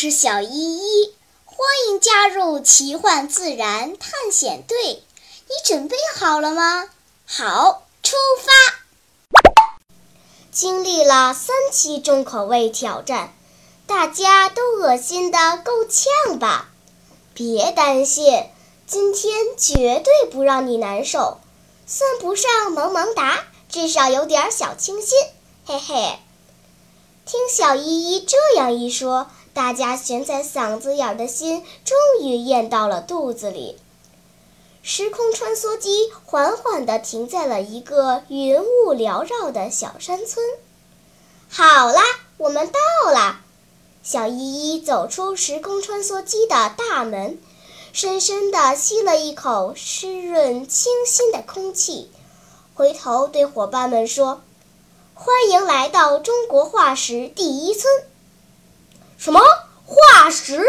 是小依依，欢迎加入奇幻自然探险队。你准备好了吗？好，出发！经历了三期重口味挑战，大家都恶心的够呛吧？别担心，今天绝对不让你难受。算不上萌萌哒，至少有点小清新，嘿嘿。听小依依这样一说。大家悬在嗓子眼的心终于咽到了肚子里。时空穿梭机缓缓地停在了一个云雾缭绕的小山村。好啦，我们到了。小依依走出时空穿梭机的大门，深深地吸了一口湿润清新的空气，回头对伙伴们说：“欢迎来到中国化石第一村。”什么化石？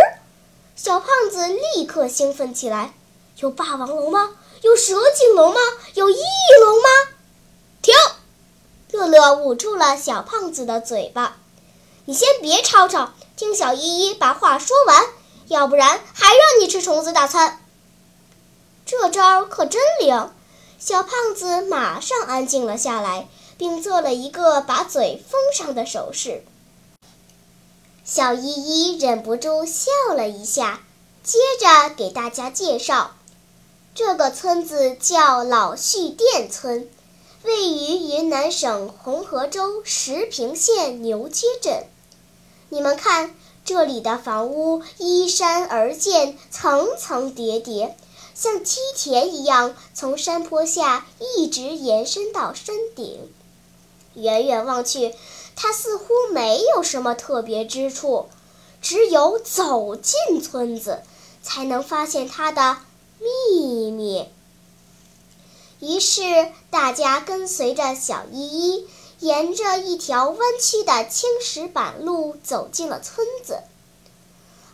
小胖子立刻兴奋起来。有霸王龙吗？有蛇颈龙吗？有翼龙吗？停！乐乐捂住了小胖子的嘴巴。你先别吵吵，听小依依把话说完，要不然还让你吃虫子大餐。这招可真灵！小胖子马上安静了下来，并做了一个把嘴封上的手势。小依依忍不住笑了一下，接着给大家介绍：这个村子叫老序店村，位于云南省红河州石屏县牛街镇。你们看，这里的房屋依山而建，层层叠叠，像梯田一样，从山坡下一直延伸到山顶。远远望去，它似乎没有什么特别之处，只有走进村子，才能发现它的秘密。于是，大家跟随着小依依，沿着一条弯曲的青石板路走进了村子。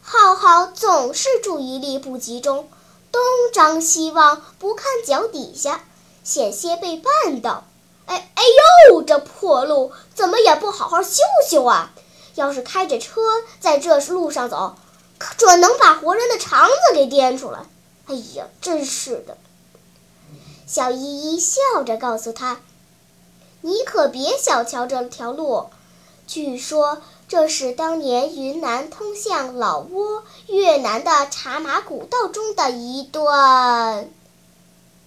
浩浩总是注意力不集中，东张西望，不看脚底下，险些被绊倒。哎哎呦，这破路怎么也不好好修修啊！要是开着车在这路上走，可准能把活人的肠子给颠出来。哎呀，真是的！小依依笑着告诉他：“你可别小瞧这条路，据说这是当年云南通向老挝、越南的茶马古道中的一段。”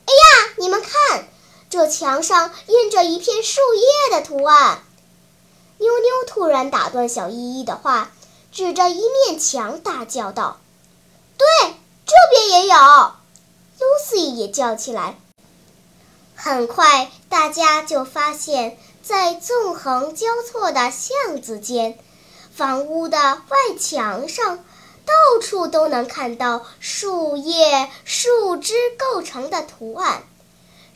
哎呀，你们看！这墙上印着一片树叶的图案。妞妞突然打断小依依的话，指着一面墙大叫道：“对，这边也有！” Lucy 也叫起来。很快，大家就发现，在纵横交错的巷子间，房屋的外墙上，到处都能看到树叶、树枝构成的图案。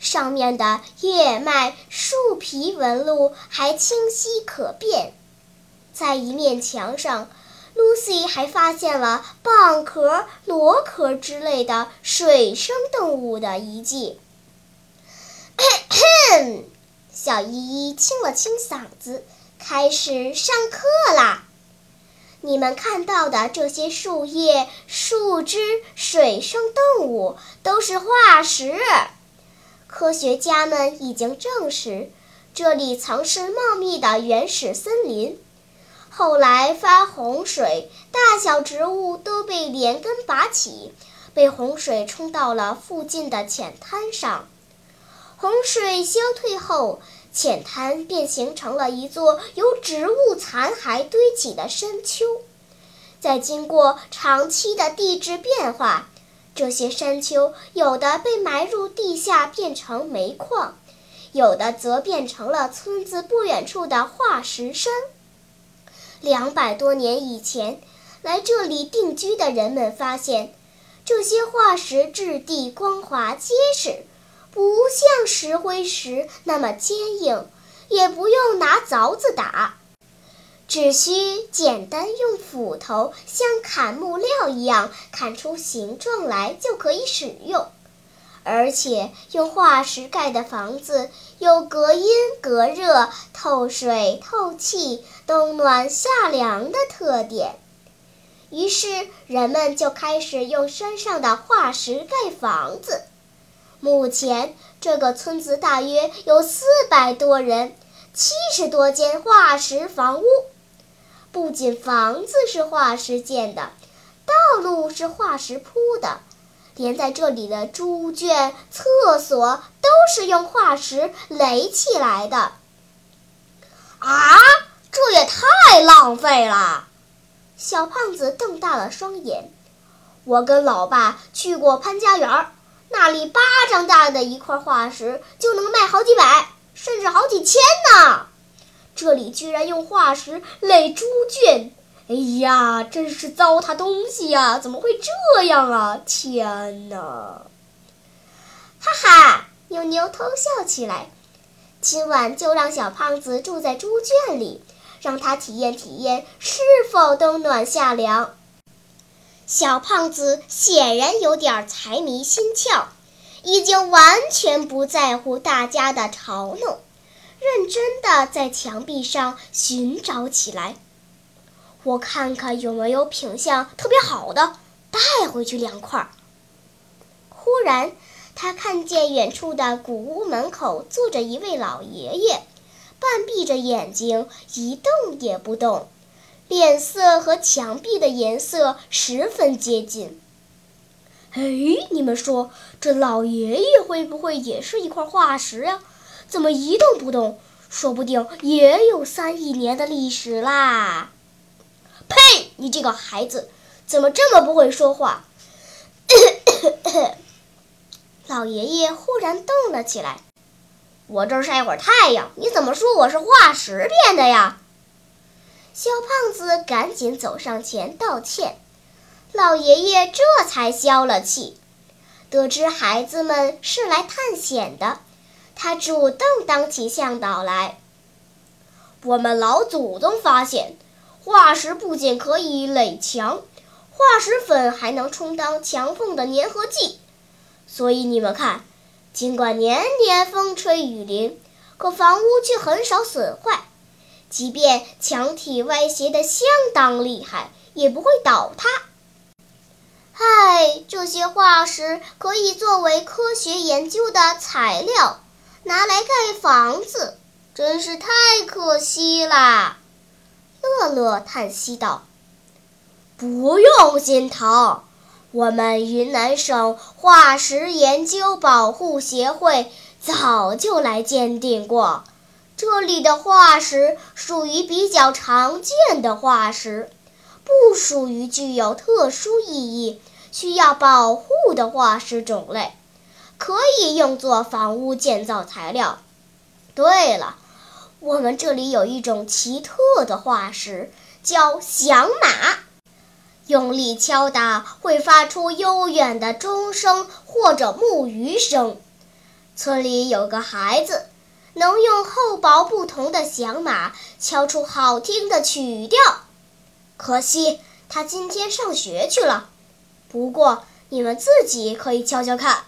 上面的叶脉、树皮纹路还清晰可辨，在一面墙上，Lucy 还发现了蚌壳、螺壳之类的水生动物的遗迹。咳 咳小依依清了清嗓子，开始上课啦！你们看到的这些树叶、树枝、水生动物都是化石。科学家们已经证实，这里曾是茂密的原始森林，后来发洪水，大小植物都被连根拔起，被洪水冲到了附近的浅滩上。洪水消退后，浅滩便形成了一座由植物残骸堆起的山丘。在经过长期的地质变化。这些山丘有的被埋入地下变成煤矿，有的则变成了村子不远处的化石山。两百多年以前，来这里定居的人们发现，这些化石质地光滑结实，不像石灰石那么坚硬，也不用拿凿子打。只需简单用斧头像砍木料一样砍出形状来就可以使用，而且用化石盖的房子有隔音、隔热、透水、透气、冬暖夏凉的特点。于是人们就开始用山上的化石盖房子。目前，这个村子大约有四百多人，七十多间化石房屋。不仅房子是化石建的，道路是化石铺的，连在这里的猪圈、厕所都是用化石垒起来的。啊，这也太浪费了！小胖子瞪大了双眼。我跟老爸去过潘家园，那里巴掌大的一块化石就能卖好几百，甚至好几千呢。这里居然用化石垒猪圈，哎呀，真是糟蹋东西呀！怎么会这样啊？天哪！哈哈，妞妞偷笑起来。今晚就让小胖子住在猪圈里，让他体验体验是否冬暖夏凉。小胖子显然有点财迷心窍，已经完全不在乎大家的嘲弄。认真的在墙壁上寻找起来，我看看有没有品相特别好的，带回去两块。忽然，他看见远处的古屋门口坐着一位老爷爷，半闭着眼睛，一动也不动，脸色和墙壁的颜色十分接近。哎，你们说，这老爷爷会不会也是一块化石呀？怎么一动不动？说不定也有三亿年的历史啦！呸！你这个孩子，怎么这么不会说话？老爷爷忽然动了起来。我这儿晒会儿太阳，你怎么说我是化石变的呀？小胖子赶紧走上前道歉。老爷爷这才消了气，得知孩子们是来探险的。他主动当起向导来。我们老祖宗发现，化石不仅可以垒墙，化石粉还能充当墙缝的粘合剂。所以你们看，尽管年年风吹雨淋，可房屋却很少损坏。即便墙体歪斜的相当厉害，也不会倒塌。嗨，这些化石可以作为科学研究的材料。拿来盖房子，真是太可惜啦！乐乐叹息道：“不用心疼，我们云南省化石研究保护协会早就来鉴定过，这里的化石属于比较常见的化石，不属于具有特殊意义、需要保护的化石种类。”可以用作房屋建造材料。对了，我们这里有一种奇特的化石，叫响马，用力敲打会发出悠远的钟声或者木鱼声。村里有个孩子，能用厚薄不同的响马敲出好听的曲调。可惜他今天上学去了。不过你们自己可以敲敲看。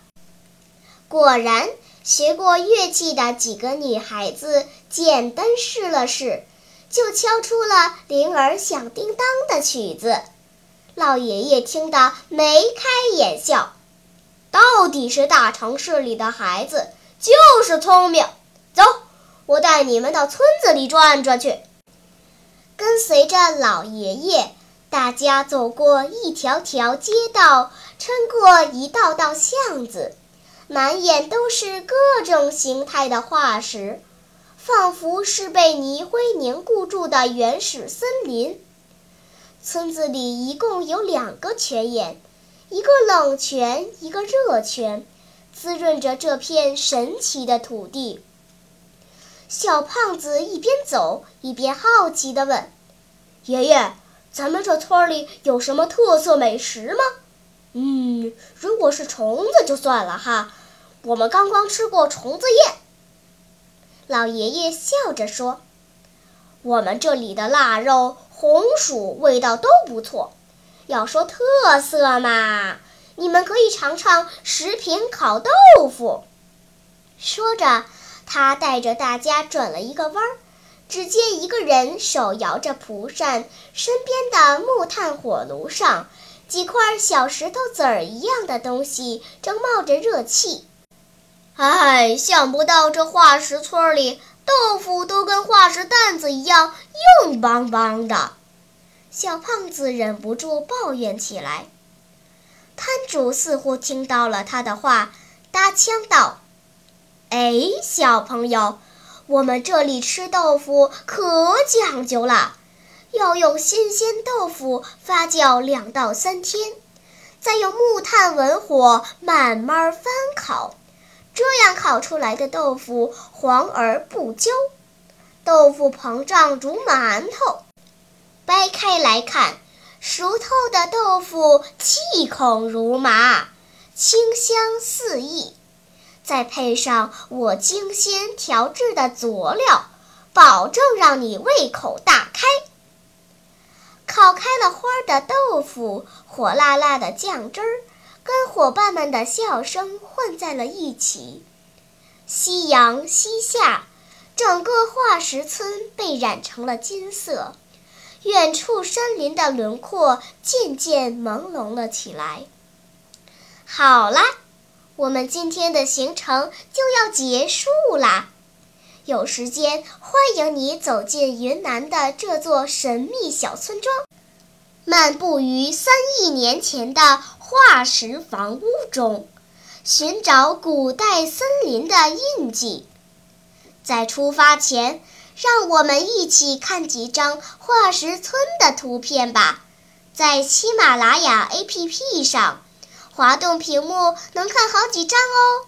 果然，学过乐器的几个女孩子简单试了试，就敲出了铃儿响叮当的曲子。老爷爷听得眉开眼笑，到底是大城市里的孩子就是聪明。走，我带你们到村子里转转去。跟随着老爷爷，大家走过一条条街道，穿过一道道巷子。满眼都是各种形态的化石，仿佛是被泥灰凝固住的原始森林。村子里一共有两个泉眼，一个冷泉，一个热泉，滋润着这片神奇的土地。小胖子一边走一边好奇地问：“爷爷，咱们这村里有什么特色美食吗？”嗯，如果是虫子就算了哈，我们刚刚吃过虫子宴。老爷爷笑着说：“我们这里的腊肉、红薯味道都不错。要说特色嘛，你们可以尝尝食品烤豆腐。”说着，他带着大家转了一个弯儿，只见一个人手摇着蒲扇，身边的木炭火炉上，几块小石头子儿一样的东西正冒着热气。哎，想不到这化石村里豆腐都跟化石蛋子一样硬邦邦的。小胖子忍不住抱怨起来。摊主似乎听到了他的话，搭腔道：“哎，小朋友，我们这里吃豆腐可讲究了，要用新鲜豆腐发酵两到三天，再用木炭文火慢慢翻烤，这样烤出来的豆腐黄而不焦，豆腐膨胀如馒头。掰开来看。”熟透的豆腐气孔如麻，清香四溢，再配上我精心调制的佐料，保证让你胃口大开。烤开了花的豆腐，火辣辣的酱汁儿，跟伙伴们的笑声混在了一起。夕阳西下，整个化石村被染成了金色。远处森林的轮廓渐渐朦胧了起来。好啦，我们今天的行程就要结束啦。有时间，欢迎你走进云南的这座神秘小村庄，漫步于三亿年前的化石房屋中，寻找古代森林的印记。在出发前。让我们一起看几张化石村的图片吧，在喜马拉雅 APP 上，滑动屏幕能看好几张哦。